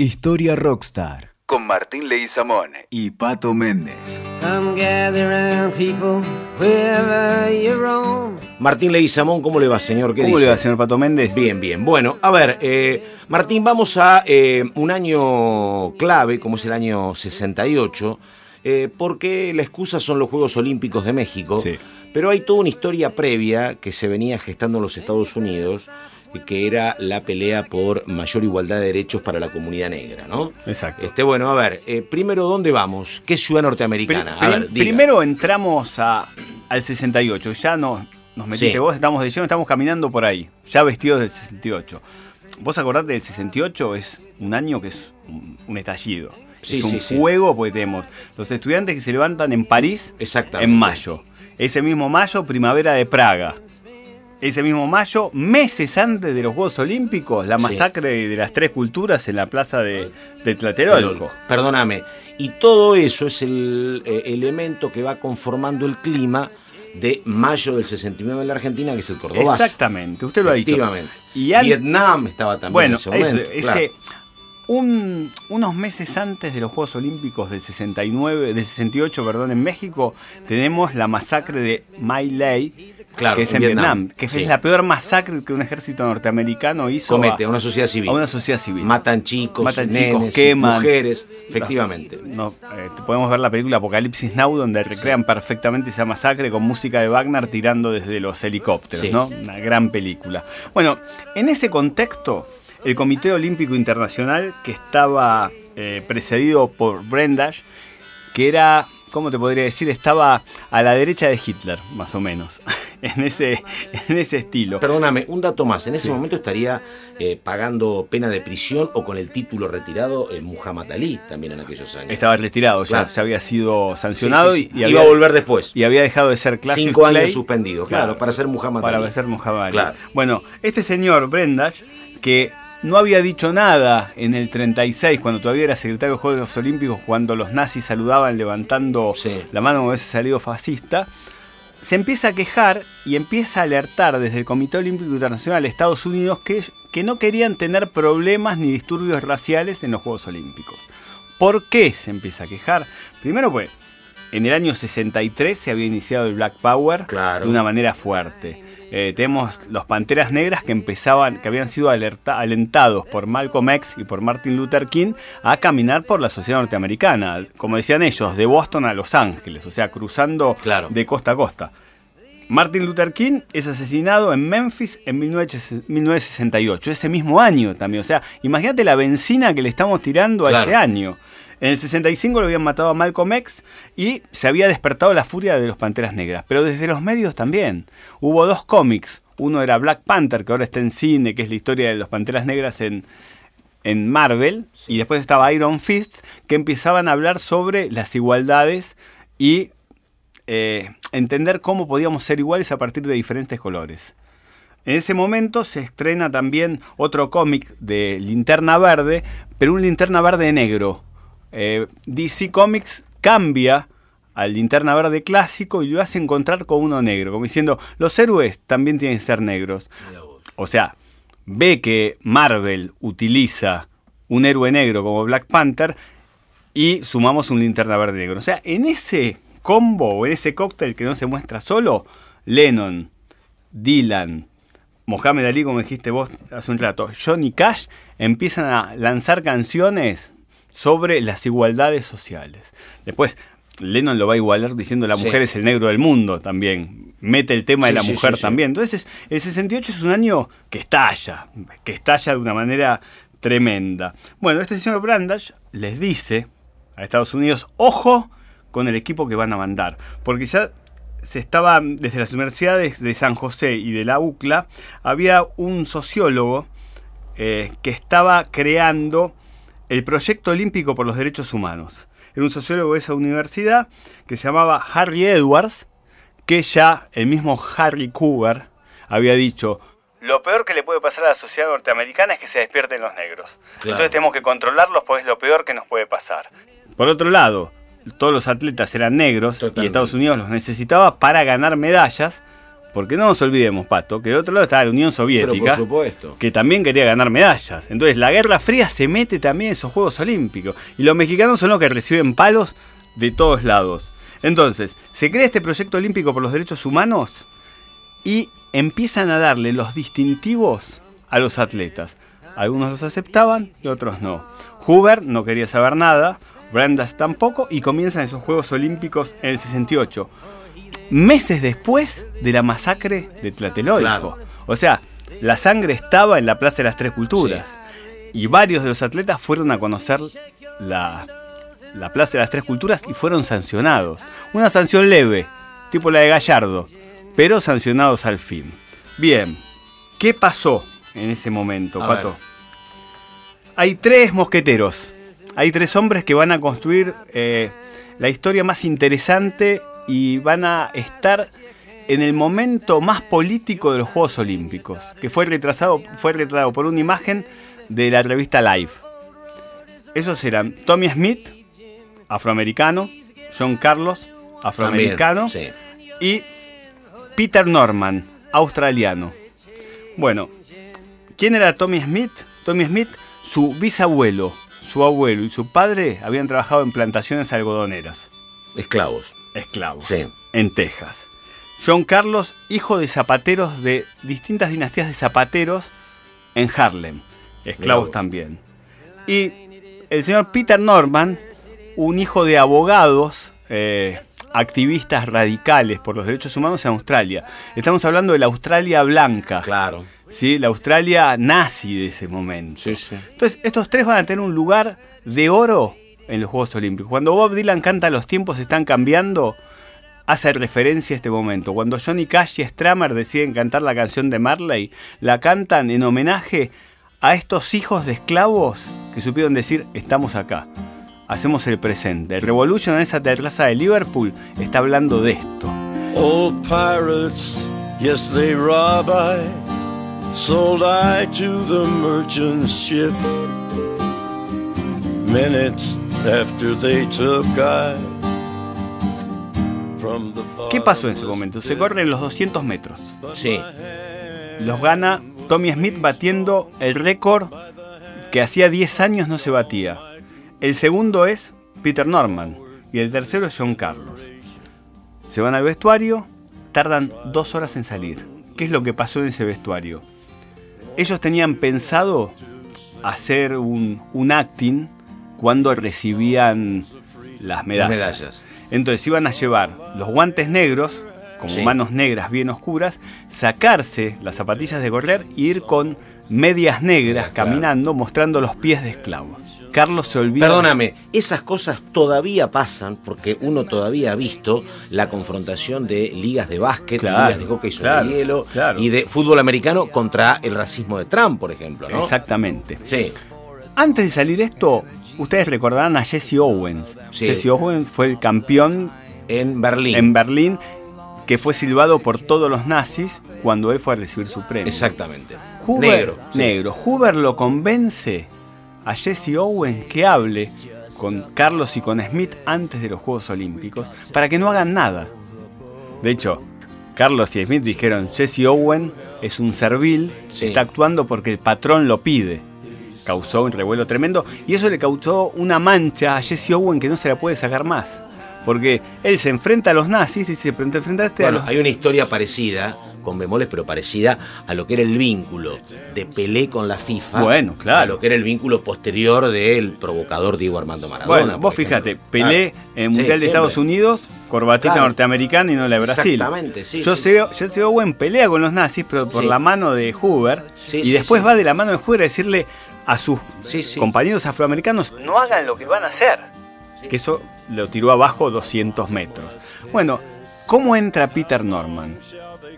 Historia Rockstar con Martín Leguizamón y Pato Méndez. Martín Leguizamón, ¿cómo le va, señor? ¿Cómo dice? le va, señor Pato Méndez? Bien, bien. Bueno, a ver, eh, Martín, vamos a eh, un año clave, como es el año 68, eh, porque la excusa son los Juegos Olímpicos de México, Sí. Pero hay toda una historia previa que se venía gestando en los Estados Unidos, y que era la pelea por mayor igualdad de derechos para la comunidad negra, ¿no? Exacto. Este, bueno, a ver, eh, primero, ¿dónde vamos? ¿Qué ciudad norteamericana? A pri- ver, diga. primero entramos a, al 68. Ya no, nos metiste Sí. vos, estamos de lleno, estamos caminando por ahí. Ya vestidos del 68. ¿Vos acordate del 68? Es un año que es un, estallido. Sí, es un sí, fuego porque tenemos los estudiantes que se levantan en París Exactamente. en mayo. Ese mismo mayo, primavera de Praga. Ese mismo mayo, meses antes de los Juegos Olímpicos, la Sí. masacre de las tres culturas en la plaza de, de Tlatelolco. Perdóname. Y todo eso es el eh, elemento que va conformando el clima de mayo del 69 en la Argentina, que es el Cordobazo. Exactamente, usted lo ha dicho. Y Vietnam estaba también Bueno, en ese momento. claro. ese, un- unos meses antes de los Juegos Olímpicos del 69, del 68, perdón, en México, tenemos la masacre de My Lai, Claro, que es en Vietnam, Vietnam, que sí. es la peor masacre que un ejército norteamericano hizo Comete a, a una sociedad civil. a una sociedad civil. Matan chicos, Matan nenes, chicos, queman. mujeres. Efectivamente. No, eh, podemos ver la película Apocalipsis Now donde recrean perfectamente esa masacre con música de Wagner tirando desde los helicópteros, Sí. ¿no? Una gran película. Bueno, en ese contexto, el Comité Olímpico Internacional, que estaba eh, precedido por Brendash, que era, ¿cómo te podría decir? Estaba a la derecha de Hitler, más o menos, en ese, en ese estilo. Perdóname, un dato más. En ese Sí. momento estaría eh, pagando pena de prisión o con el título retirado eh, Muhammad Ali también en aquellos años. Estaba retirado, ya, Claro. ya había sido sancionado sí, sí. Y, y Iba había, a volver después. y había dejado de ser Classic Cinco años Clay. suspendido, claro, para ser Muhammad para Ali. ser Muhammad Ali. Claro. Bueno, este señor Brendash, que no había dicho nada en el 36, cuando todavía era secretario de Juegos Olímpicos, cuando los nazis saludaban levantando Sí. la mano como hubiese salido fascista, se empieza a quejar y empieza a alertar desde el Comité Olímpico Internacional de Estados Unidos que, que no querían tener problemas ni disturbios raciales en los Juegos Olímpicos. ¿Por qué se empieza a quejar? Primero pues, en el año 63 se había iniciado el Black Power Claro. de una manera fuerte. Eh, tenemos los Panteras Negras que empezaban, que habían sido alerta- alentados por Malcolm X y por Martin Luther King a caminar por la sociedad norteamericana, como decían ellos, de Boston a Los Ángeles, o sea, cruzando Claro. de costa a costa. Martin Luther King es asesinado en Memphis en 1968, ese mismo año también. O sea, imagínate la benzina que le estamos tirando a ese año. En el 65 lo habían matado a Malcolm X y se había despertado la furia de los Panteras Negras. Pero desde los medios también. Hubo dos cómics. Uno era Black Panther, que ahora está en cine, que es la historia de los Panteras Negras en, en Marvel. Y después estaba Iron Fist, que empezaban a hablar sobre las igualdades y eh, entender cómo podíamos ser iguales a partir de diferentes colores. En ese momento se estrena también otro cómic de Linterna Verde, pero un Linterna Verde negro. Eh, DC Comics cambia al Linterna Verde clásico y lo hace encontrar con uno negro, como diciendo, los héroes también tienen que ser negros. O sea, ve que Marvel utiliza un héroe negro como Black Panther y sumamos un linterna verde negro. O sea, en ese combo o en ese cóctel que no se muestra solo, Lennon, Dylan, Mohamed Ali, como dijiste vos hace un rato, Johnny Cash empiezan a lanzar canciones sobre las igualdades sociales. Después, Lennon lo va a igualar diciendo la Sí. mujer es el negro del mundo también. Mete el tema Sí, de la sí, mujer también. Entonces, el 68 es un año que estalla, que estalla de una manera tremenda. Bueno, este señor Brandash les dice a Estados Unidos, ojo con el equipo que van a mandar, porque ya se estaba, desde las universidades de San José y de la UCLA, había un sociólogo eh, que estaba creando el proyecto olímpico por los derechos humanos. Era un sociólogo de esa universidad que se llamaba Harry Edwards, que ya el mismo Harry Cougar había dicho, lo peor que le puede pasar a la sociedad norteamericana es que se despierten los negros. Claro. Entonces tenemos que controlarlos porque es lo peor que nos puede pasar. Por otro lado, todos los atletas eran negros y. Estados Unidos los necesitaba para ganar medallas Porque no nos olvidemos, Pato, que de otro lado estaba la Unión Soviética, Pero por supuesto. que también quería ganar medallas. Entonces la Guerra Fría se mete también en esos Juegos Olímpicos. Y los mexicanos son los que reciben palos de todos lados. Entonces, se crea este proyecto olímpico por los derechos humanos y empiezan a darle los distintivos a los atletas. Algunos los aceptaban y otros no. Hoover no quería saber nada, Brandas tampoco, y comienzan esos Juegos Olímpicos en el 68. Meses después de la masacre de Tlatelolco. Claro. O sea, la sangre estaba en la Plaza de las Tres Culturas. Y varios de los atletas fueron a conocer la, la Plaza de las Tres Culturas y fueron sancionados. Una sanción leve, tipo la de Gallardo, pero sancionados al fin. Bien, ¿qué pasó en ese momento, A Pato? ver. Hay tres mosqueteros. Hay tres hombres que van a construir eh, la historia más interesante y van a estar en el momento más político de los Juegos Olímpicos, que fue retrasado, fue retratado por una imagen de la revista Life. Esos eran Tommy Smith, afroamericano, John Carlos, afroamericano, También, sí. y Peter Norman, australiano. Bueno, ¿quién era Tommy Smith? Tommy Smith, su bisabuelo, su abuelo y su padre habían trabajado en plantaciones algodoneras, Esclavos. Esclavos, Sí. en Texas. John Carlos, hijo de zapateros de distintas dinastías de zapateros en Harlem, esclavos vos. también. Y el señor Peter Norman, un hijo de abogados, eh, activistas radicales por los derechos humanos en Australia. Estamos hablando de la Australia blanca, Claro. ¿sí? la Australia nazi de ese momento. Sí, sí. Entonces, estos tres van a tener un lugar de oro en los Juegos Olímpicos. Cuando Bob Dylan canta Los tiempos están cambiando, hace referencia a este momento. Cuando Johnny Cash y Stramer deciden cantar la canción de Marley, la cantan en homenaje a estos hijos de esclavos que supieron decir, estamos acá. Hacemos el presente. El Revolution en esa terraza de Liverpool está hablando de esto. Old pirates, yes, they rob I. Sold I to the merchant ship. Minutes after they took I. From the ¿Qué pasó en ese momento? Se corren los 200 metros. Sí. Los gana Tommy Smith batiendo el récord que hacía 10 años no se batía. El segundo es Peter Norman y el tercero es John Carlos. Se van al vestuario, tardan dos horas en salir. ¿Qué es lo que pasó en ese vestuario? Ellos tenían pensado hacer un, un acting cuando recibían las medallas. medallas. Entonces iban a llevar los guantes negros, como Sí. manos negras bien oscuras, sacarse las zapatillas de correr y ir con medias negras caminando mostrando los pies de esclavo. Carlos se olvida. Perdóname, esas cosas todavía pasan porque uno todavía ha visto la confrontación de ligas de básquet, Claro, ligas de hockey sobre claro, hielo claro. y de fútbol americano contra el racismo de Trump, por ejemplo, ¿no? Exactamente. Sí, Antes de salir esto, ustedes recordarán a Jesse Owens. Sí. Jesse Owens fue el campeón en Berlín. en Berlín que fue silbado por todos los nazis cuando él fue a recibir su premio. Exactamente. Negro. sí. negro. Hoover lo convence a Jesse Owens que hable con Carlos y con Smith antes de los Juegos Olímpicos para que no hagan nada. De hecho, Carlos y Smith dijeron, Jesse Owens es un servil, Sí. está actuando porque el patrón lo pide. Causó un revuelo tremendo y eso le causó una mancha a Jesse Owens que no se la puede sacar más. Porque él se enfrenta a los nazis y se enfrenta a este a Bueno, los hay una historia parecida, con bemoles, pero parecida a lo que era el vínculo de Pelé con la FIFA. Bueno, claro. A lo que era el vínculo posterior del provocador Diego Armando Maradona. Bueno, vos fíjate, Pelé Claro. en el Sí, Mundial de siempre. Estados Unidos, corbatita Claro. norteamericana y no la de Brasil. Exactamente, sí, Yo sí, yo Owen pelea con los nazis, pero por la mano de Hoover. Y después va de la mano de Hoover a decirle a sus Sí, sí. compañeros afroamericanos, no hagan lo que van a hacer. Que eso lo tiró abajo 200 metros. Bueno, ¿cómo entra Peter Norman?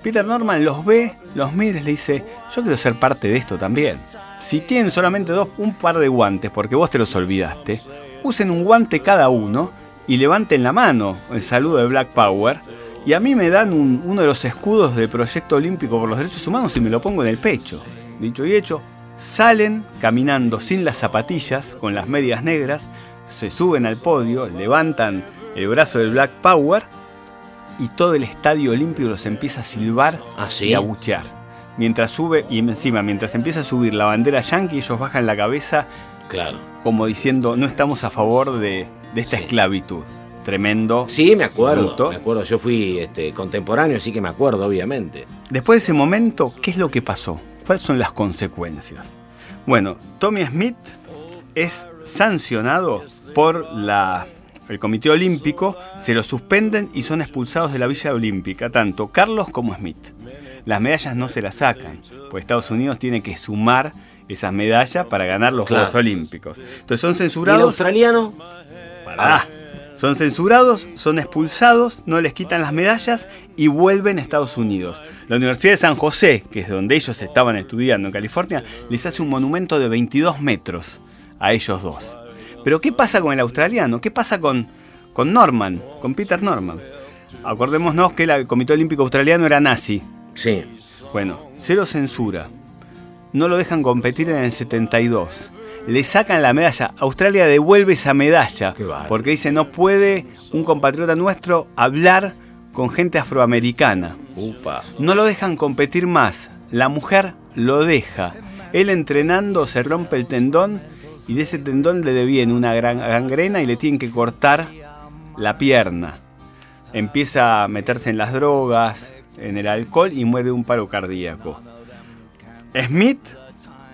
Peter Norman los ve, los mira y le dice, yo quiero ser parte de esto también. Si tienen solamente dos, un par de guantes, porque vos te los olvidaste, usen un guante cada uno y levanten la mano, el saludo de Black Power, y a mí me dan un- uno de los escudos del Proyecto Olímpico por los Derechos Humanos y me lo pongo en el pecho. Dicho y hecho, salen caminando sin las zapatillas, con las medias negras, se suben al podio, levantan el brazo del Black Power y todo el estadio olímpico los empieza a silbar ¿Ah, sí? y a buchear. Mientras sube, y encima, mientras empieza a subir la bandera yankee, ellos bajan la cabeza Claro. como diciendo, no estamos a favor de, de esta Sí. esclavitud. Tremendo. Sí, me acuerdo. bruto. Me acuerdo. Yo fui este, contemporáneo, así que me acuerdo, obviamente. Después de ese momento, ¿qué es lo que pasó? ¿Cuáles son las consecuencias? Bueno, Tommy Smith es sancionado por la, el Comité Olímpico, se lo suspenden y son expulsados de la Villa Olímpica, tanto Carlos como Smith. Las medallas no se las sacan, pues Estados Unidos tiene que sumar esas medallas para ganar los Claro. Juegos Olímpicos. Entonces son ¿Y el censurados. australiano? Pará. Son censurados, son expulsados, no les quitan las medallas y vuelven a Estados Unidos. La Universidad de San José, que es donde ellos estaban estudiando en California, les hace un monumento de 22 metros a ellos dos. Pero ¿qué pasa con el australiano? ¿Qué pasa con, con Norman, con Peter Norman? Acordémonos que el Comité Olímpico Australiano era nazi. Sí. Bueno, cero censura. No lo dejan competir en el 72. Le sacan la medalla. Australia devuelve esa medalla. Porque dice, no puede un compatriota nuestro hablar con gente afroamericana. Upa. No lo dejan competir más. La mujer lo deja. Él entrenando se rompe el tendón y de ese tendón le deviene una gran gangrena y le tienen que cortar la pierna. Empieza a meterse en las drogas, en el alcohol y muere de un paro cardíaco. Smith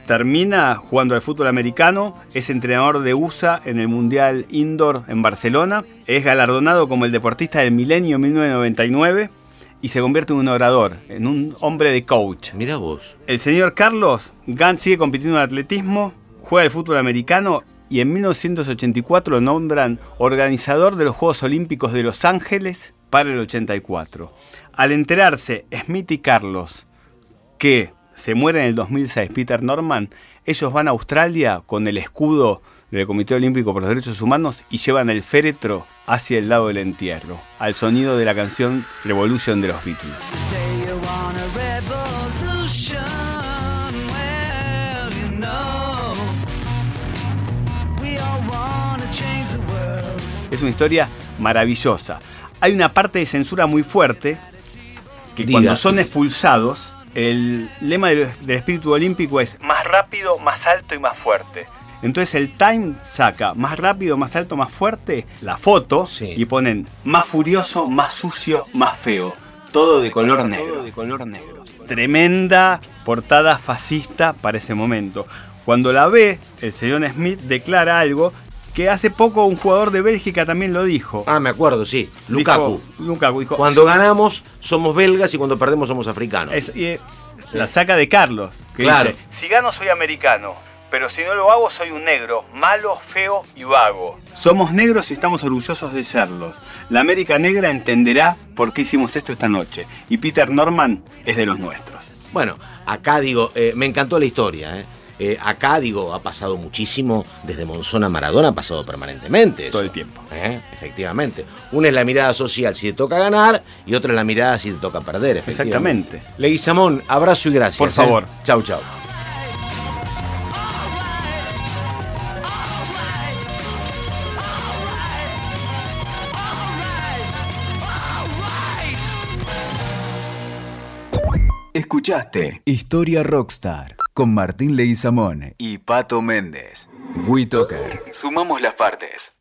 termina jugando al fútbol americano, es entrenador de USA en el Mundial Indoor en Barcelona, es galardonado como el deportista del milenio en 1999 y se convierte en un orador, en un hombre de coach. Mira vos. El señor Carlos Gant sigue compitiendo en atletismo, juega al fútbol americano y en 1984 lo nombran organizador de los Juegos Olímpicos de Los Ángeles para el 84. Al enterarse Smith y Carlos que se muere en el 2006 Peter Norman, ellos van a Australia con el escudo del Comité Olímpico por los Derechos Humanos y llevan el féretro hacia el lado del entierro, al sonido de la canción Revolution de los Beatles. Es una historia maravillosa. Hay una parte de censura muy fuerte que Diga. cuando son expulsados, el lema del, del espíritu olímpico es más rápido, más alto y más fuerte. Entonces el Time saca más rápido, más alto, más fuerte la foto Sí. y ponen más furioso, más sucio, más feo. Todo de color negro. de color negro. Tremenda portada fascista para ese momento. Cuando la ve, el señor Smith declara algo que hace poco un jugador de Bélgica también lo dijo. Ah, me acuerdo, sí. Lukaku. Dijo- Lukaku dijo, Cuando ganamos somos belgas y cuando perdemos somos africanos. Es- y, eh, La saca de Carlos, que Claro. dice, si gano soy americano, pero si no lo hago soy un negro, malo, feo y vago. Somos negros y estamos orgullosos de serlos. La América Negra entenderá por qué hicimos esto esta noche. Y Peter Norman es de los nuestros. Bueno, acá digo, eh, me encantó la historia. ¿eh? Eh, acá digo, ha pasado muchísimo, desde Monzón a Maradona ha pasado permanentemente. eso. Todo el tiempo. ¿Eh? Efectivamente. Una es la mirada social si te toca ganar y otra es la mirada si te toca perder. efectivamente. Exactamente. Leguizamón, abrazo y gracias. Por ¿eh? favor. Chau, chau. Escuchaste Historia Rockstar con Martín Leguizamón y Pato Méndez. WeToker. Sumamos las partes.